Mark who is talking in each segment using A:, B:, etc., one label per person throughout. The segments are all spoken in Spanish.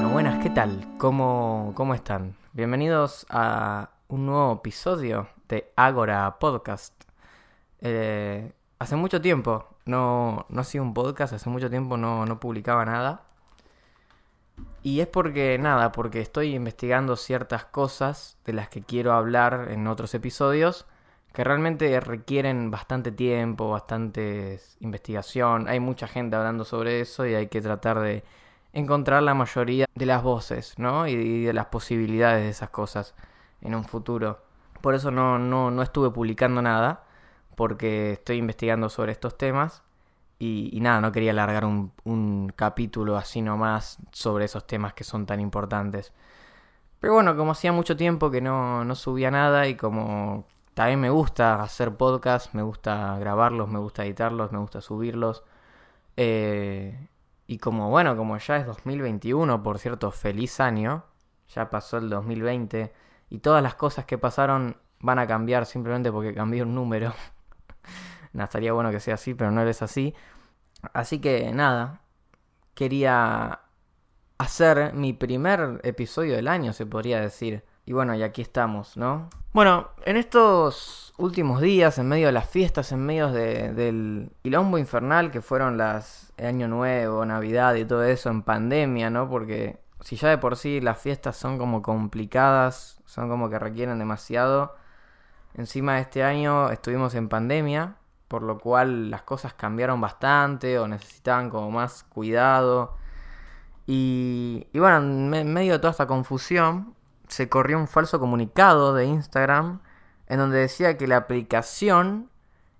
A: Bueno, buenas, ¿qué tal? ¿Cómo, cómo están? Bienvenidos a un nuevo episodio de Agora Podcast. Eh, hace mucho tiempo no, no hacía un podcast, hace mucho tiempo no, no publicaba nada. Y es porque, nada, porque estoy investigando ciertas cosas de las que quiero hablar en otros episodios que realmente requieren bastante tiempo, bastante investigación. Hay mucha gente hablando sobre eso y hay que tratar de encontrar la mayoría de las voces, ¿no? Y de las posibilidades de esas cosas en un futuro. Por eso no, no, no estuve publicando nada, porque estoy investigando sobre estos temas y, nada, no quería alargar un, un capítulo así nomás sobre esos temas que son tan importantes. Pero bueno, como hacía mucho tiempo que no, no subía nada y como también me gusta hacer podcasts, me gusta grabarlos, me gusta editarlos, me gusta subirlos. Eh, y como bueno, como ya es 2021, por cierto, feliz año, ya pasó el 2020 y todas las cosas que pasaron van a cambiar simplemente porque cambió un número. no, estaría bueno que sea así, pero no es así. Así que nada, quería hacer mi primer episodio del año, se podría decir. Y bueno, y aquí estamos, ¿no? Bueno, en estos últimos días, en medio de las fiestas, en medio de, del quilombo infernal que fueron las Año Nuevo, Navidad y todo eso en pandemia, ¿no? Porque si ya de por sí las fiestas son como complicadas, son como que requieren demasiado. Encima de este año estuvimos en pandemia, por lo cual las cosas cambiaron bastante o necesitaban como más cuidado. Y, y bueno, en medio de toda esta confusión, se corrió un falso comunicado de Instagram en donde decía que la aplicación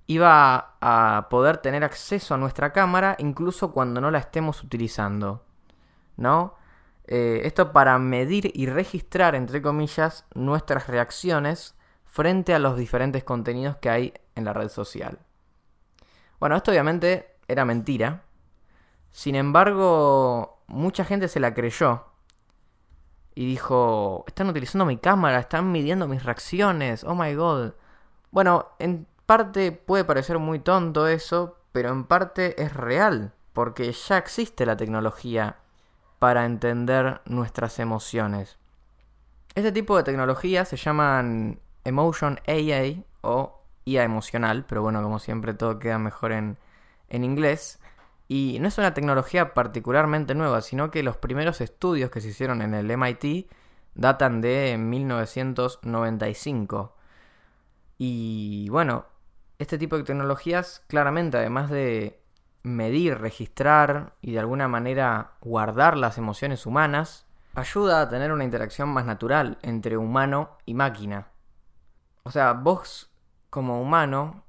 A: iba a poder tener acceso a nuestra cámara incluso cuando no la estemos utilizando. ¿No? Eh, esto para medir y registrar, entre comillas, nuestras reacciones frente a los diferentes contenidos que hay en la red social. Bueno, esto obviamente era mentira. Sin embargo, mucha gente se la creyó y dijo, están utilizando mi cámara, están midiendo mis reacciones, oh my god. Bueno, en parte puede parecer muy tonto eso, pero en parte es real, porque ya existe la tecnología para entender nuestras emociones. Este tipo de tecnologías se llaman Emotion AA o IA emocional, pero bueno, como siempre todo queda mejor en, en inglés. Y no es una tecnología particularmente nueva, sino que los primeros estudios que se hicieron en el MIT datan de 1995. Y bueno, este tipo de tecnologías claramente, además de medir, registrar y de alguna manera guardar las emociones humanas, ayuda a tener una interacción más natural entre humano y máquina. O sea, vos como humano,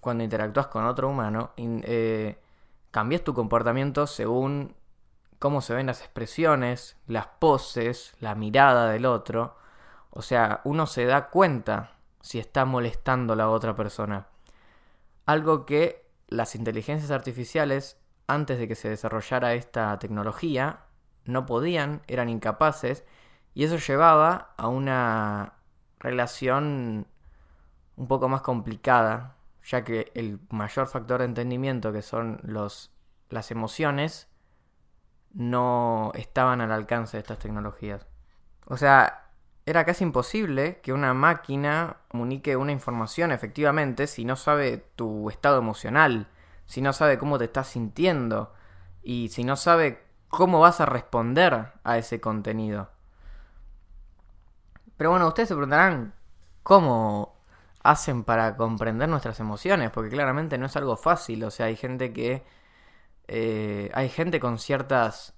A: cuando interactúas con otro humano, eh, cambias tu comportamiento según cómo se ven las expresiones, las poses, la mirada del otro. O sea, uno se da cuenta si está molestando a la otra persona. Algo que las inteligencias artificiales, antes de que se desarrollara esta tecnología, no podían, eran incapaces, y eso llevaba a una relación un poco más complicada ya que el mayor factor de entendimiento que son los, las emociones no estaban al alcance de estas tecnologías. O sea, era casi imposible que una máquina comunique una información efectivamente si no sabe tu estado emocional, si no sabe cómo te estás sintiendo y si no sabe cómo vas a responder a ese contenido. Pero bueno, ustedes se preguntarán cómo hacen para comprender nuestras emociones, porque claramente no es algo fácil, o sea, hay gente que... Eh, hay gente con ciertas,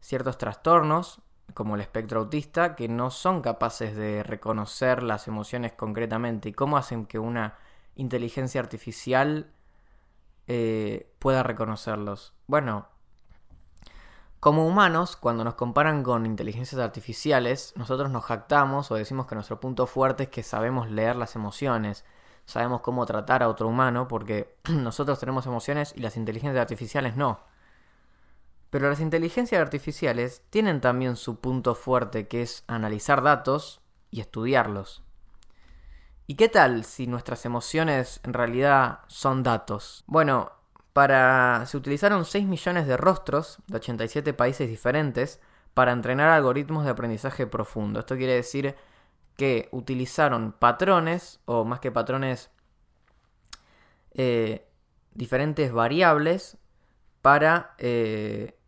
A: ciertos trastornos, como el espectro autista, que no son capaces de reconocer las emociones concretamente. ¿Y cómo hacen que una inteligencia artificial eh, pueda reconocerlos? Bueno, como humanos, cuando nos comparan con inteligencias artificiales, nosotros nos jactamos o decimos que nuestro punto fuerte es que sabemos leer las emociones, sabemos cómo tratar a otro humano, porque nosotros tenemos emociones y las inteligencias artificiales no. Pero las inteligencias artificiales tienen también su punto fuerte, que es analizar datos y estudiarlos. ¿Y qué tal si nuestras emociones en realidad son datos? Bueno, para se utilizaron 6 millones de rostros de 87 países diferentes para entrenar algoritmos de aprendizaje profundo. Esto quiere decir que utilizaron patrones, o más que patrones, eh, diferentes variables para eh,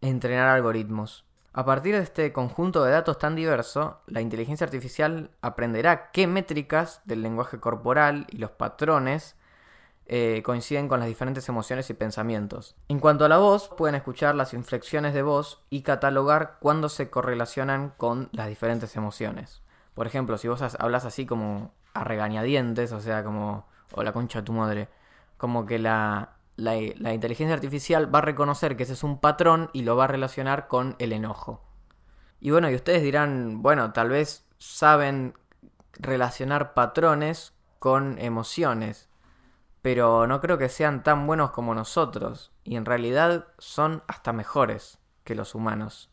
A: entrenar algoritmos. A partir de este conjunto de datos tan diverso, la inteligencia artificial aprenderá qué métricas del lenguaje corporal y los patrones eh, coinciden con las diferentes emociones y pensamientos. En cuanto a la voz, pueden escuchar las inflexiones de voz y catalogar cuándo se correlacionan con las diferentes emociones. Por ejemplo, si vos hablas así como a regañadientes, o sea, como, o la concha de tu madre, como que la, la, la inteligencia artificial va a reconocer que ese es un patrón y lo va a relacionar con el enojo. Y bueno, y ustedes dirán, bueno, tal vez saben relacionar patrones con emociones pero no creo que sean tan buenos como nosotros, y en realidad son hasta mejores que los humanos.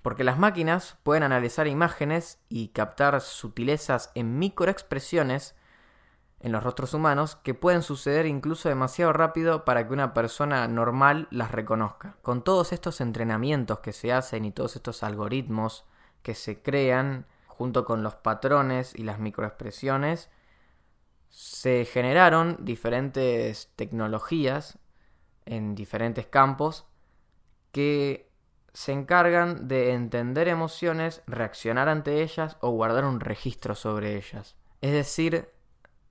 A: Porque las máquinas pueden analizar imágenes y captar sutilezas en microexpresiones en los rostros humanos que pueden suceder incluso demasiado rápido para que una persona normal las reconozca. Con todos estos entrenamientos que se hacen y todos estos algoritmos que se crean junto con los patrones y las microexpresiones, se generaron diferentes tecnologías en diferentes campos que se encargan de entender emociones, reaccionar ante ellas o guardar un registro sobre ellas. Es decir,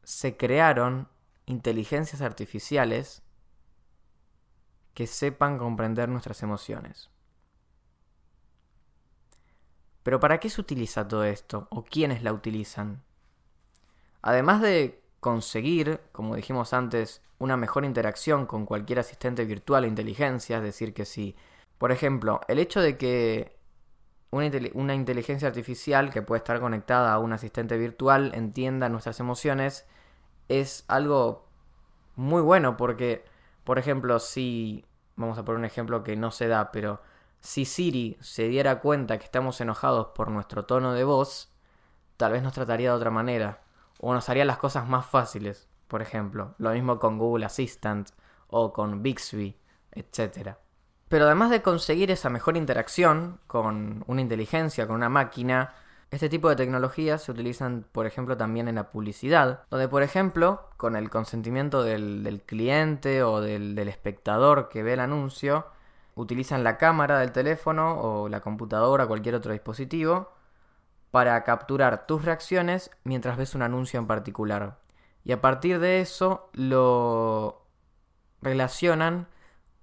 A: se crearon inteligencias artificiales que sepan comprender nuestras emociones. Pero ¿para qué se utiliza todo esto? ¿O quiénes la utilizan? Además de conseguir, como dijimos antes, una mejor interacción con cualquier asistente virtual o inteligencia, es decir, que si, por ejemplo, el hecho de que una, inteligencia artificial que puede estar conectada a un asistente virtual entienda nuestras emociones es algo muy bueno porque, por ejemplo, si, vamos a poner un ejemplo que no se da, pero si Siri se diera cuenta que estamos enojados por nuestro tono de voz, tal vez nos trataría de otra manera o nos haría las cosas más fáciles, por ejemplo. Lo mismo con Google Assistant o con Bixby, etc. Pero además de conseguir esa mejor interacción con una inteligencia, con una máquina, este tipo de tecnologías se utilizan, por ejemplo, también en la publicidad, donde, por ejemplo, con el consentimiento del, cliente o del, del espectador que ve el anuncio, utilizan la cámara del teléfono o la computadora o cualquier otro dispositivo para capturar tus reacciones mientras ves un anuncio en particular. Y a partir de eso lo relacionan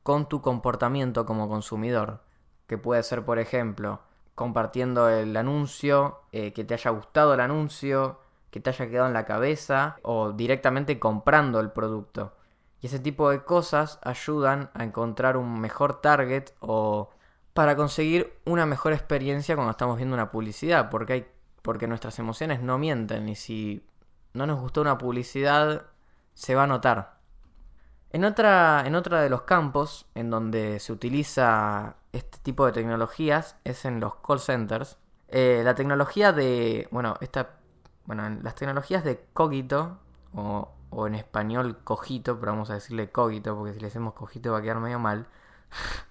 A: con tu comportamiento como consumidor. Que puede ser, por ejemplo, compartiendo el anuncio, eh, que te haya gustado el anuncio, que te haya quedado en la cabeza o directamente comprando el producto. Y ese tipo de cosas ayudan a encontrar un mejor target o para conseguir una mejor experiencia cuando estamos viendo una publicidad, porque hay porque nuestras emociones no mienten y si no nos gustó una publicidad se va a notar. En otra en otra de los campos en donde se utiliza este tipo de tecnologías es en los call centers. Eh, la tecnología de bueno esta bueno las tecnologías de cogito o, en español cogito, pero vamos a decirle cogito porque si le decimos cogito va a quedar medio mal.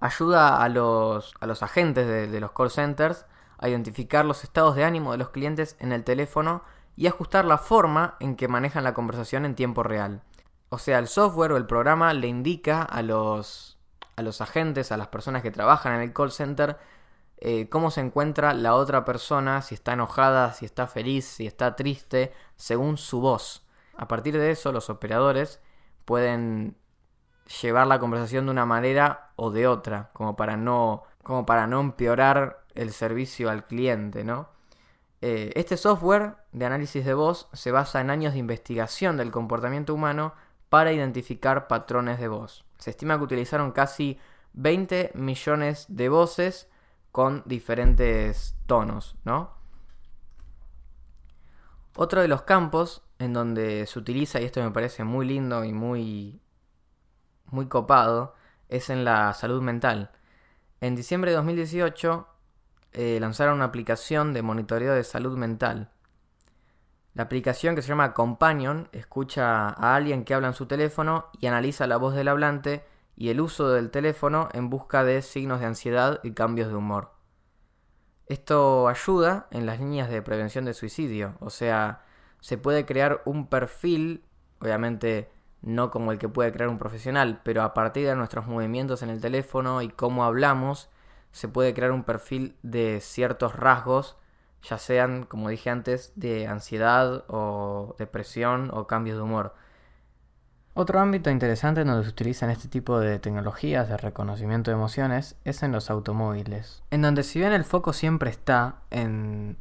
A: ayuda a los, a los agentes de, los call centers a identificar los estados de ánimo de los clientes en el teléfono y ajustar la forma en que manejan la conversación en tiempo real. O sea, el software o el programa le indica a los, a los agentes, a las personas que trabajan en el call center, eh, cómo se encuentra la otra persona, si está enojada, si está feliz, si está triste, según su voz. A partir de eso, los operadores pueden llevar la conversación de una manera o de otra, como para no, como para no empeorar el servicio al cliente, ¿no? Eh, este software de análisis de voz se basa en años de investigación del comportamiento humano para identificar patrones de voz. Se estima que utilizaron casi 20 millones de voces con diferentes tonos, ¿no? Otro de los campos en donde se utiliza, y esto me parece muy lindo y muy muy copado es en la salud mental. En diciembre de 2018 eh, lanzaron una aplicación de monitoreo de salud mental. La aplicación que se llama Companion escucha a alguien que habla en su teléfono y analiza la voz del hablante y el uso del teléfono en busca de signos de ansiedad y cambios de humor. Esto ayuda en las líneas de prevención de suicidio, o sea, se puede crear un perfil, obviamente no como el que puede crear un profesional, pero a partir de nuestros movimientos en el teléfono y cómo hablamos, se puede crear un perfil de ciertos rasgos, ya sean, como dije antes, de ansiedad o depresión o cambios de humor. Otro ámbito interesante donde se utilizan este tipo de tecnologías de reconocimiento de emociones es en los automóviles, en donde si bien el foco siempre está en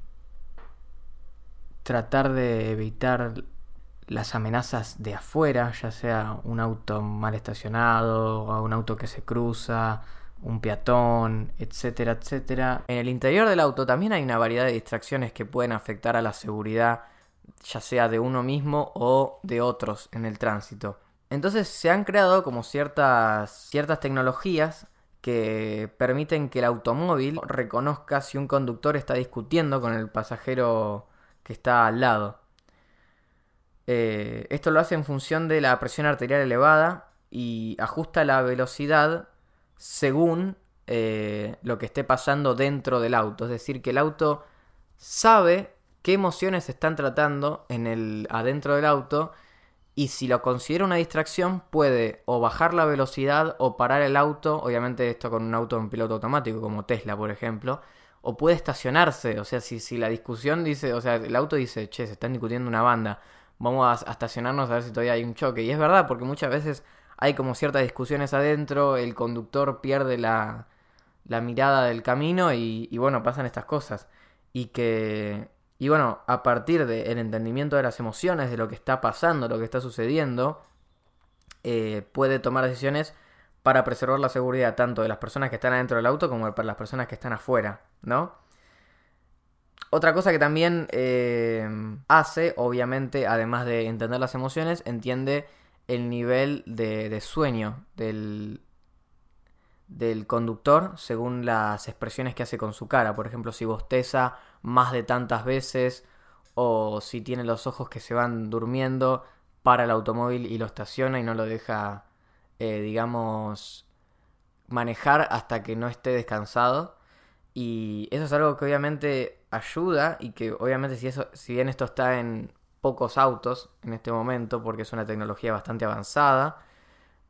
A: tratar de evitar las amenazas de afuera, ya sea un auto mal estacionado, un auto que se cruza, un peatón, etcétera, etcétera. En el interior del auto también hay una variedad de distracciones que pueden afectar a la seguridad, ya sea de uno mismo o de otros en el tránsito. Entonces se han creado como ciertas, ciertas tecnologías que permiten que el automóvil reconozca si un conductor está discutiendo con el pasajero que está al lado. Eh, esto lo hace en función de la presión arterial elevada y ajusta la velocidad según eh, lo que esté pasando dentro del auto. Es decir, que el auto sabe qué emociones se están tratando en el, adentro del auto y si lo considera una distracción puede o bajar la velocidad o parar el auto, obviamente esto con un auto en piloto automático como Tesla por ejemplo, o puede estacionarse, o sea, si, si la discusión dice, o sea, el auto dice, che, se están discutiendo una banda, vamos a estacionarnos a ver si todavía hay un choque. Y es verdad, porque muchas veces hay como ciertas discusiones adentro, el conductor pierde la, mirada del camino y, y, bueno, pasan estas cosas. Y que, y bueno, a partir del entendimiento de las emociones, de lo que está pasando, lo que está sucediendo, eh, puede tomar decisiones para preservar la seguridad tanto de las personas que están adentro del auto como para las personas que están afuera, ¿no? Otra cosa que también eh, hace, obviamente, además de entender las emociones, entiende el nivel de, sueño del, del conductor según las expresiones que hace con su cara. Por ejemplo, si bosteza más de tantas veces o si tiene los ojos que se van durmiendo, para el automóvil y lo estaciona y no lo deja, eh, digamos, manejar hasta que no esté descansado. Y eso es algo que obviamente ayuda y que obviamente si, eso, si bien esto está en pocos autos en este momento, porque es una tecnología bastante avanzada,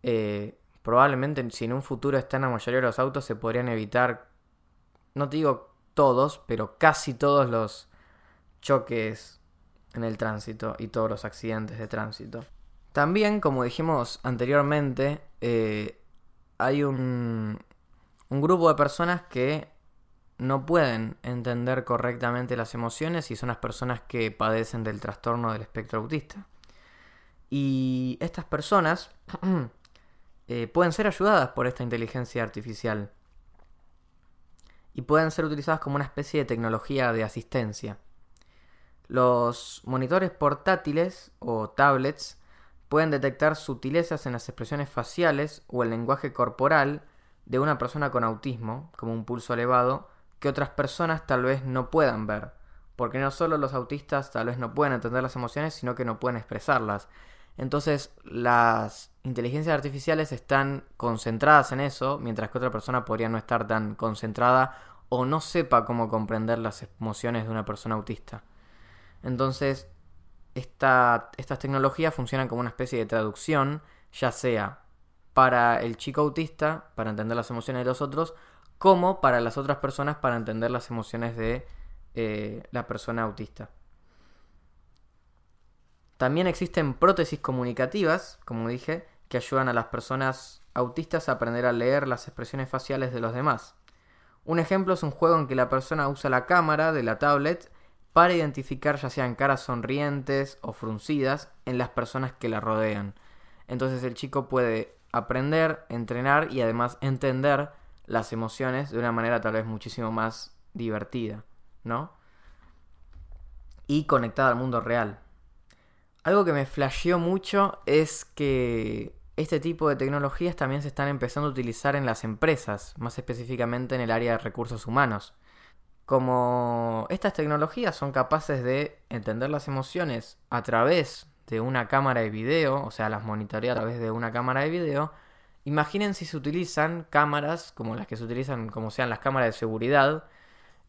A: eh, probablemente si en un futuro está en la mayoría de los autos se podrían evitar, no te digo todos, pero casi todos los choques en el tránsito y todos los accidentes de tránsito. También, como dijimos anteriormente, eh, hay un, un grupo de personas que no pueden entender correctamente las emociones y son las personas que padecen del trastorno del espectro autista. Y estas personas eh, pueden ser ayudadas por esta inteligencia artificial y pueden ser utilizadas como una especie de tecnología de asistencia. Los monitores portátiles o tablets pueden detectar sutilezas en las expresiones faciales o el lenguaje corporal de una persona con autismo, como un pulso elevado, que otras personas tal vez no puedan ver. Porque no solo los autistas tal vez no pueden entender las emociones, sino que no pueden expresarlas. Entonces las inteligencias artificiales están concentradas en eso, mientras que otra persona podría no estar tan concentrada o no sepa cómo comprender las emociones de una persona autista. Entonces, esta, estas tecnologías funcionan como una especie de traducción, ya sea para el chico autista, para entender las emociones de los otros, como para las otras personas para entender las emociones de eh, la persona autista. También existen prótesis comunicativas, como dije, que ayudan a las personas autistas a aprender a leer las expresiones faciales de los demás. Un ejemplo es un juego en que la persona usa la cámara de la tablet para identificar ya sean caras sonrientes o fruncidas en las personas que la rodean. Entonces el chico puede aprender, entrenar y además entender las emociones de una manera tal vez muchísimo más divertida, ¿no? Y conectada al mundo real. Algo que me flasheó mucho es que este tipo de tecnologías también se están empezando a utilizar en las empresas, más específicamente en el área de recursos humanos. Como estas tecnologías son capaces de entender las emociones a través de una cámara de video, o sea, las monitorea a través de una cámara de video, Imaginen si se utilizan cámaras como las que se utilizan, como sean las cámaras de seguridad,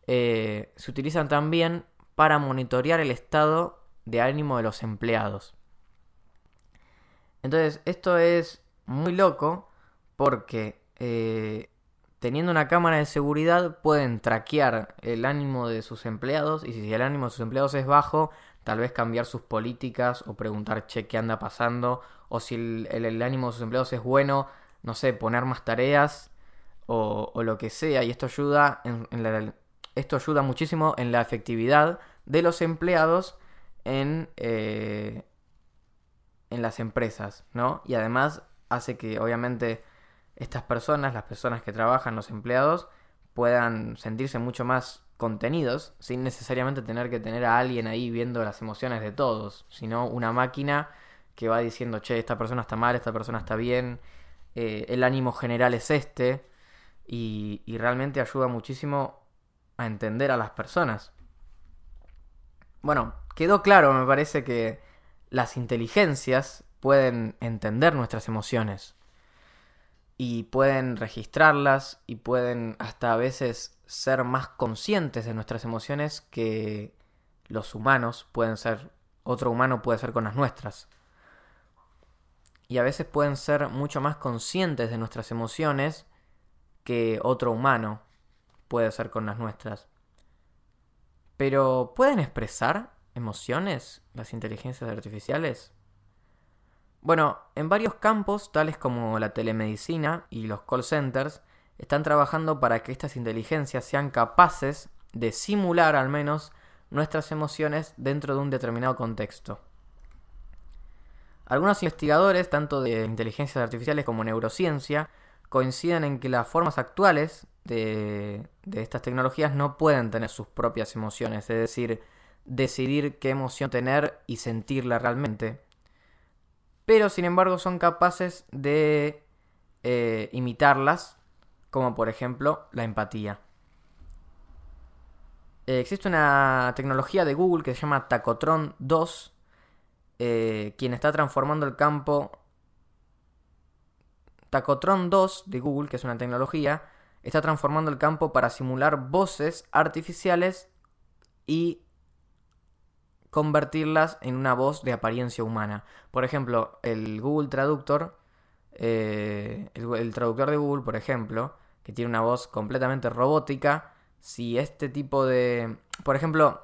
A: eh, se utilizan también para monitorear el estado de ánimo de los empleados. Entonces, esto es muy loco porque eh, teniendo una cámara de seguridad pueden traquear el ánimo de sus empleados y si el ánimo de sus empleados es bajo, tal vez cambiar sus políticas o preguntar, che, ¿qué anda pasando? O si el, ánimo de sus empleados es bueno, no sé, poner más tareas o, lo que sea. Y esto ayuda, en, esto ayuda muchísimo en la efectividad de los empleados en, eh, en las empresas, ¿no? Y además hace que obviamente estas personas, las personas que trabajan, los empleados, puedan sentirse mucho más contenidos sin necesariamente tener que tener a alguien ahí viendo las emociones de todos, sino una máquina que va diciendo, che, esta persona está mal, esta persona está bien, eh, el ánimo general es este, y, y realmente ayuda muchísimo a entender a las personas. Bueno, quedó claro, me parece que las inteligencias pueden entender nuestras emociones y pueden registrarlas y pueden hasta a veces ser más conscientes de nuestras emociones que los humanos pueden ser, otro humano puede ser con las nuestras. Y a veces pueden ser mucho más conscientes de nuestras emociones que otro humano puede ser con las nuestras. Pero ¿pueden expresar emociones las inteligencias artificiales? Bueno, en varios campos, tales como la telemedicina y los call centers, están trabajando para que estas inteligencias sean capaces de simular al menos nuestras emociones dentro de un determinado contexto. Algunos investigadores, tanto de inteligencias artificiales como neurociencia, coinciden en que las formas actuales de, estas tecnologías no pueden tener sus propias emociones, es decir, decidir qué emoción tener y sentirla realmente. Pero sin embargo son capaces de eh, imitarlas, como por ejemplo la empatía. Existe una tecnología de Google que se llama Tacotron 2, eh, quien está transformando el campo Tacotron 2 de Google, que es una tecnología, está transformando el campo para simular voces artificiales y convertirlas en una voz de apariencia humana. Por ejemplo, el Google Traductor, eh, el, traductor de Google, por ejemplo, que tiene una voz completamente robótica, si este tipo de... Por ejemplo,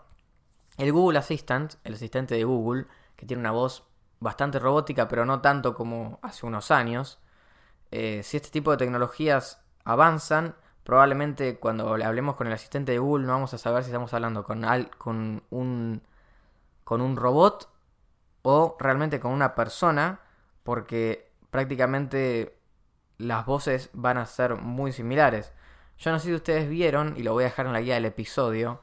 A: el Google Assistant, el asistente de Google, que tiene una voz bastante robótica, pero no tanto como hace unos años, eh, si este tipo de tecnologías avanzan, probablemente cuando hablemos con el asistente de Google no vamos a saber si estamos hablando con, con un con un robot o realmente con una persona, porque prácticamente las voces van a ser muy similares. Yo no sé si ustedes vieron, y lo voy a dejar en la guía del episodio,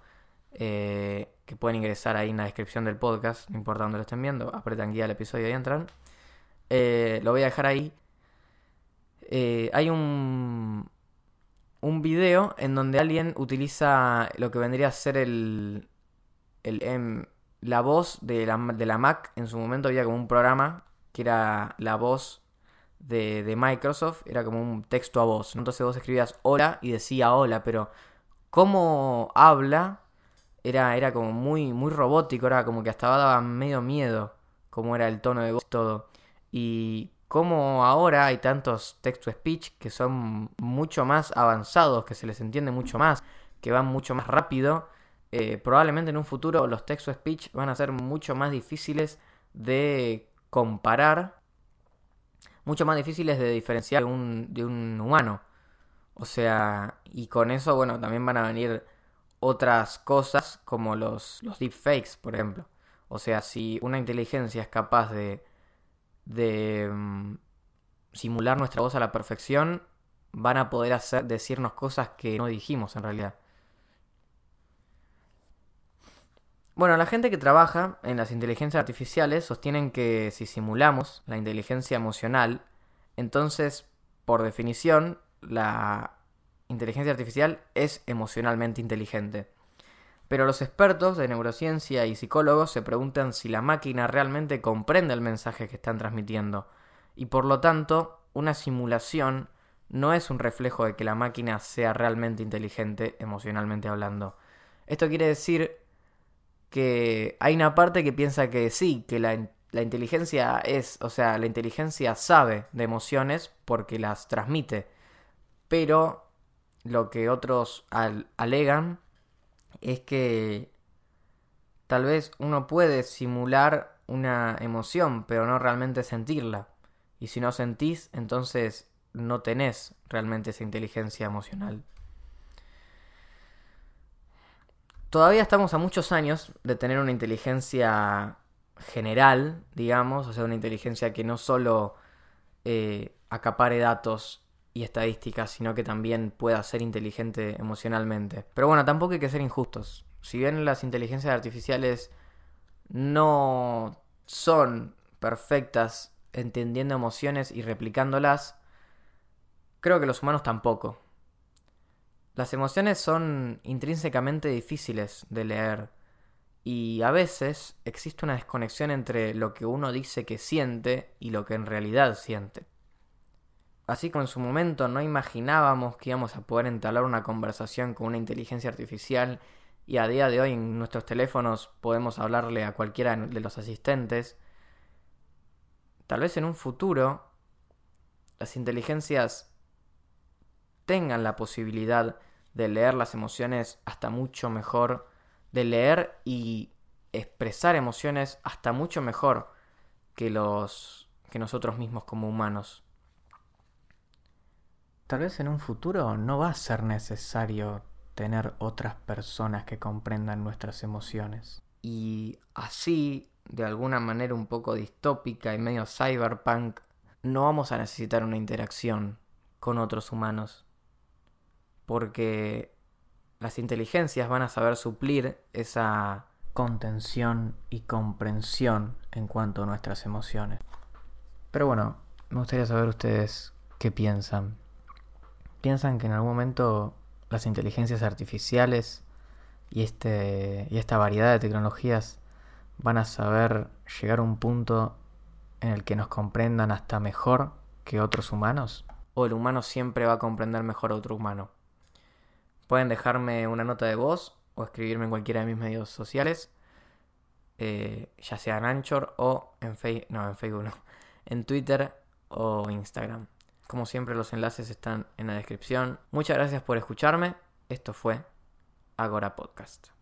A: eh, que pueden ingresar ahí en la descripción del podcast, no importa dónde lo estén viendo, apretan guía del episodio y entran. Eh, lo voy a dejar ahí. Eh, hay un, un video en donde alguien utiliza lo que vendría a ser el, el M, la voz de la, de la Mac, en su momento había como un programa que era la voz de, de, Microsoft, era como un texto a voz. Entonces vos escribías hola y decía hola, pero cómo habla era, era como muy, muy robótico, era como que hasta daba medio miedo cómo era el tono de voz todo. Y cómo ahora hay tantos text-to-speech que son mucho más avanzados, que se les entiende mucho más, que van mucho más rápido eh, probablemente en un futuro los text-to-speech van a ser mucho más difíciles de comparar, mucho más difíciles de diferenciar de un, de un humano. O sea, y con eso, bueno, también van a venir otras cosas como los, los deepfakes, por ejemplo. O sea, si una inteligencia es capaz de, de mm, simular nuestra voz a la perfección, van a poder hacer, decirnos cosas que no dijimos en realidad. Bueno, la gente que trabaja en las inteligencias artificiales sostienen que si simulamos la inteligencia emocional, entonces, por definición, la inteligencia artificial es emocionalmente inteligente. Pero los expertos de neurociencia y psicólogos se preguntan si la máquina realmente comprende el mensaje que están transmitiendo y por lo tanto una simulación no es un reflejo de que la máquina sea realmente inteligente emocionalmente hablando. Esto quiere decir que hay una parte que piensa que sí, que la, inteligencia es, o sea, la inteligencia sabe de emociones porque las transmite, pero lo que otros alegan es que tal vez uno puede simular una emoción, pero no realmente sentirla. Y si no sentís, entonces no tenés realmente esa inteligencia emocional. Todavía estamos a muchos años de tener una inteligencia general, digamos, o sea, una inteligencia que no solo eh, acapare datos y estadísticas, sino que también pueda ser inteligente emocionalmente. Pero bueno, tampoco hay que ser injustos. Si bien las inteligencias artificiales no son perfectas entendiendo emociones y replicándolas, creo que los humanos tampoco. Las emociones son intrínsecamente difíciles de leer y a veces existe una desconexión entre lo que uno dice que siente y lo que en realidad siente. Así como en su momento no imaginábamos que íbamos a poder entablar una conversación con una inteligencia artificial y a día de hoy en nuestros teléfonos podemos hablarle a cualquiera de los asistentes, tal vez en un futuro las inteligencias tengan la posibilidad de leer las emociones hasta mucho mejor, de leer y expresar emociones hasta mucho mejor que los que nosotros mismos como humanos. Tal vez en un futuro no va a ser necesario tener otras personas que comprendan nuestras emociones. Y así, de alguna manera un poco distópica y medio cyberpunk, no vamos a necesitar una interacción con otros humanos porque las inteligencias van a saber suplir esa contención y comprensión en cuanto a nuestras emociones. Pero bueno, me gustaría saber ustedes qué piensan. ¿Piensan que en algún momento las inteligencias artificiales y, este, y esta variedad de tecnologías van a saber llegar a un punto en el que nos comprendan hasta mejor que otros humanos? ¿O el humano siempre va a comprender mejor a otro humano? Pueden dejarme una nota de voz o escribirme en cualquiera de mis medios sociales, eh, ya sea en Anchor o en, Facebook, no, en Facebook, no, en Twitter o Instagram. Como siempre los enlaces están en la descripción. Muchas gracias por escucharme. Esto fue Agora Podcast.